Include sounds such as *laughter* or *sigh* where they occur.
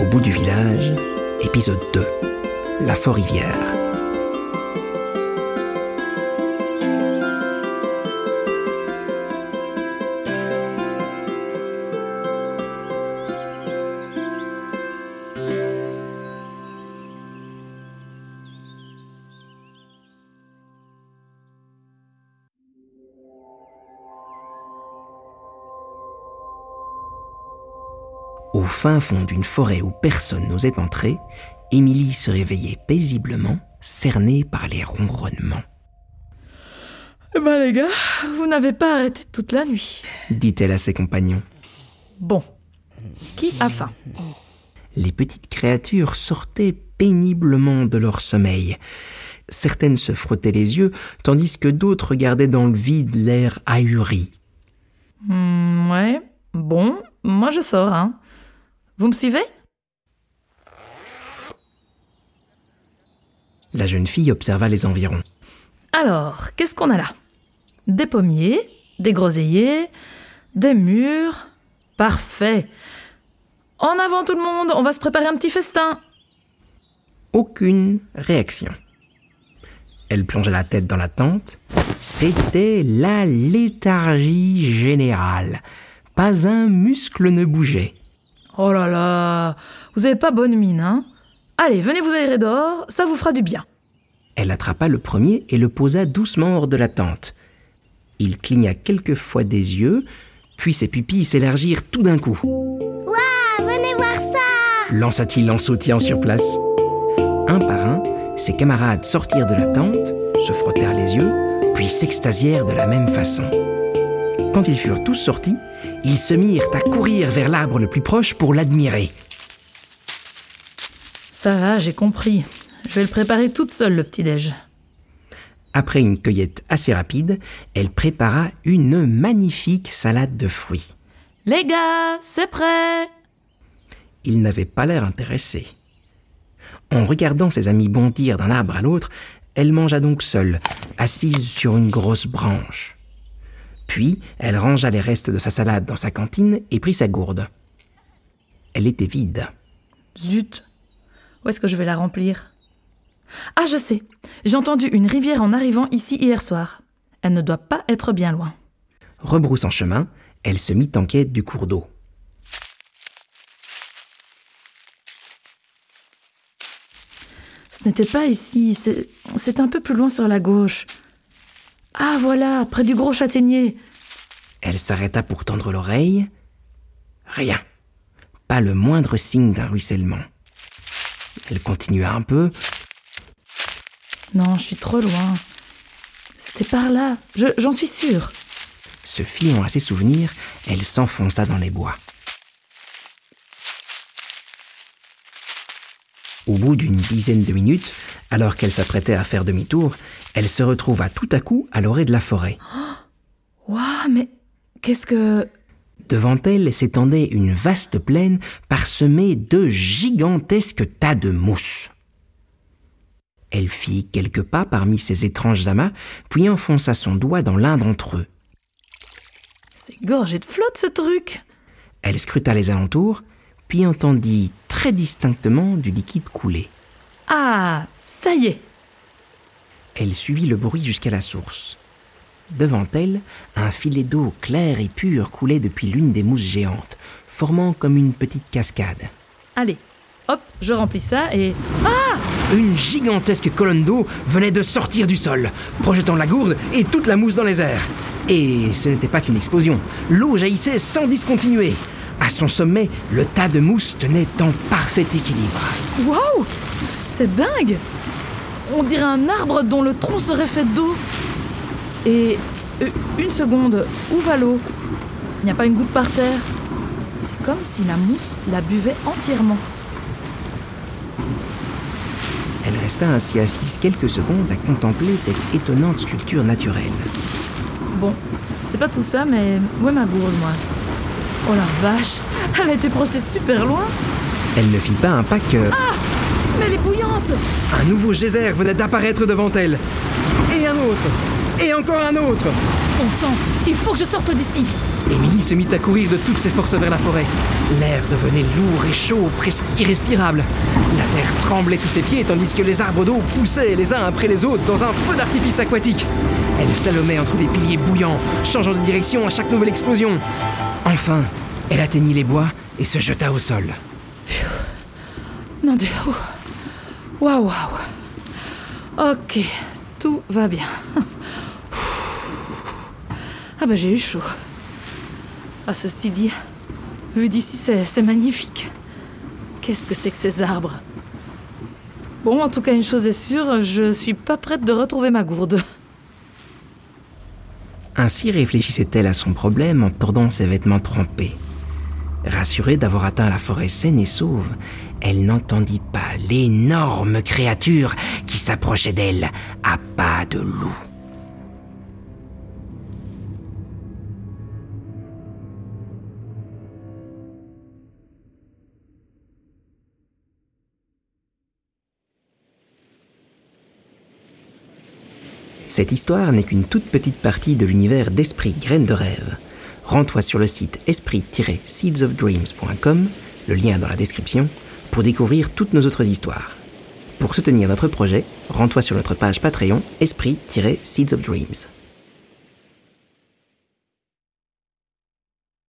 Au bout du village, épisode 2. La Fort-Rivière. Au fin fond d'une forêt où personne n'osait entrer, Émilie se réveillait paisiblement, cernée par les ronronnements. Eh ben les gars, vous n'avez pas arrêté toute la nuit. Dit-elle à ses compagnons. Bon, qui a faim? Les petites créatures sortaient péniblement de leur sommeil. Certaines se frottaient les yeux, tandis que d'autres regardaient dans le vide l'air ahuri. Hmm, Ouais, bon, moi je sors, hein. Vous me suivez? La jeune fille observa les environs. Alors, qu'est-ce qu'on a là? Des pommiers, des groseilliers, des murs. Parfait. En avant tout le monde, on va se préparer un petit festin. Aucune réaction. Elle plongea la tête dans la tente. C'était la léthargie générale. Pas un muscle ne bougeait. Oh là là, vous avez pas bonne mine, hein Allez, venez vous aérer dehors, ça vous fera du bien. Elle attrapa le premier et le posa doucement hors de la tente. Il cligna quelques fois des yeux, puis ses pupilles s'élargirent tout d'un coup. Venez voir ça lança-t-il en sautillant sur place. Un par un, ses camarades sortirent de la tente, se frottèrent les yeux, puis s'extasièrent de la même façon. Quand ils furent tous sortis, ils se mirent à courir vers l'arbre le plus proche pour l'admirer. Ça va, j'ai compris. Je vais le préparer toute seule, le petit-déj. Après une cueillette assez rapide, elle prépara une magnifique salade de fruits. Les gars, c'est prêt Il n'avait pas l'air intéressé. En regardant ses amis bondir d'un arbre à l'autre, elle mangea donc seule, assise sur une grosse branche. Puis, elle rangea les restes de sa salade dans sa cantine et prit sa gourde. Elle était vide. Zut Où est-ce que je vais la remplir? Ah, je sais J'ai entendu une rivière en arrivant ici hier soir. Elle ne doit pas être bien loin. Rebroussant chemin, elle se mit en quête du cours d'eau. Ce n'était pas ici, c'est c'est un peu plus loin sur la gauche. Ah, voilà, près du gros châtaignier. Elle s'arrêta pour tendre l'oreille. Rien. Pas le moindre signe d'un ruissellement. Elle continua un peu, Non, je suis trop loin. C'était par là, je- j'en suis sûre. se fiant à ses souvenirs, elle s'enfonça dans les bois. Au bout d'une dizaine de minutes, alors qu'elle s'apprêtait à faire demi-tour, elle se retrouva tout à coup à l'orée de la forêt. *gasps* Waouh, mais qu'est-ce que... Devant elle s'étendait une vaste plaine parsemée de gigantesques tas de mousses. Elle fit quelques pas parmi ces étranges amas, puis enfonça son doigt dans l'un d'entre eux. C'est gorgé de flotte, ce truc Elle scruta les alentours, puis entendit très distinctement du liquide couler. Ah, ça y est Elle suivit le bruit jusqu'à la source. Devant elle, un filet d'eau claire et pure coulait depuis l'une des mousses géantes, formant comme une petite cascade. Allez, hop, je remplis ça et... Une gigantesque colonne d'eau venait de sortir du sol, projetant la gourde et toute la mousse dans les airs. Et ce n'était pas qu'une explosion. L'eau jaillissait sans discontinuer. À son sommet, le tas de mousse tenait en parfait équilibre. Waouh C'est dingue On dirait un arbre dont le tronc serait fait d'eau. Et... euh, une seconde, où va l'eau? Il n'y a pas une goutte par terre? C'est comme si la mousse la buvait entièrement. Elle resta ainsi assise quelques secondes à contempler cette étonnante sculpture naturelle. Bon, c'est pas tout ça, mais où est ma gourde, moi Oh la vache Elle a été projetée super loin Elle ne fit pas un pas que Mais elle est bouillante un nouveau geyser venait d'apparaître devant elle. Et un autre. Et encore un autre. Bon sang, il faut que je sorte d'ici Émilie se mit à courir de toutes ses forces vers la forêt. L'air devenait lourd et chaud, presque irrespirable. La terre tremblait sous ses pieds tandis que les arbres d'eau poussaient les uns après les autres dans un feu d'artifice aquatique. Elle salomait entre les piliers bouillants, changeant de direction à chaque nouvelle explosion. Enfin, elle atteignit les bois et se jeta au sol. Non, Dieu. ouh. Waouh, waouh. Ok, tout va bien. *laughs* Ah bah j'ai eu chaud. Ah, ceci dit, vu d'ici, c'est magnifique. Qu'est-ce que c'est que ces arbres? Bon, en tout cas, une chose est sûre, je suis pas prête de retrouver ma gourde. Ainsi réfléchissait-elle à son problème en tordant ses vêtements trempés. Rassurée d'avoir atteint la forêt saine et sauve, elle n'entendit pas l'énorme créature qui s'approchait d'elle à pas de loup. Cette histoire n'est qu'une toute petite partie de l'univers d'Esprit Graines de Rêve. Rends-toi sur le site esprit-seedsofdreams.com, le lien dans la description, pour découvrir toutes nos autres histoires. Pour soutenir notre projet, rends-toi sur notre page Patreon Esprit-Seeds of Dreams.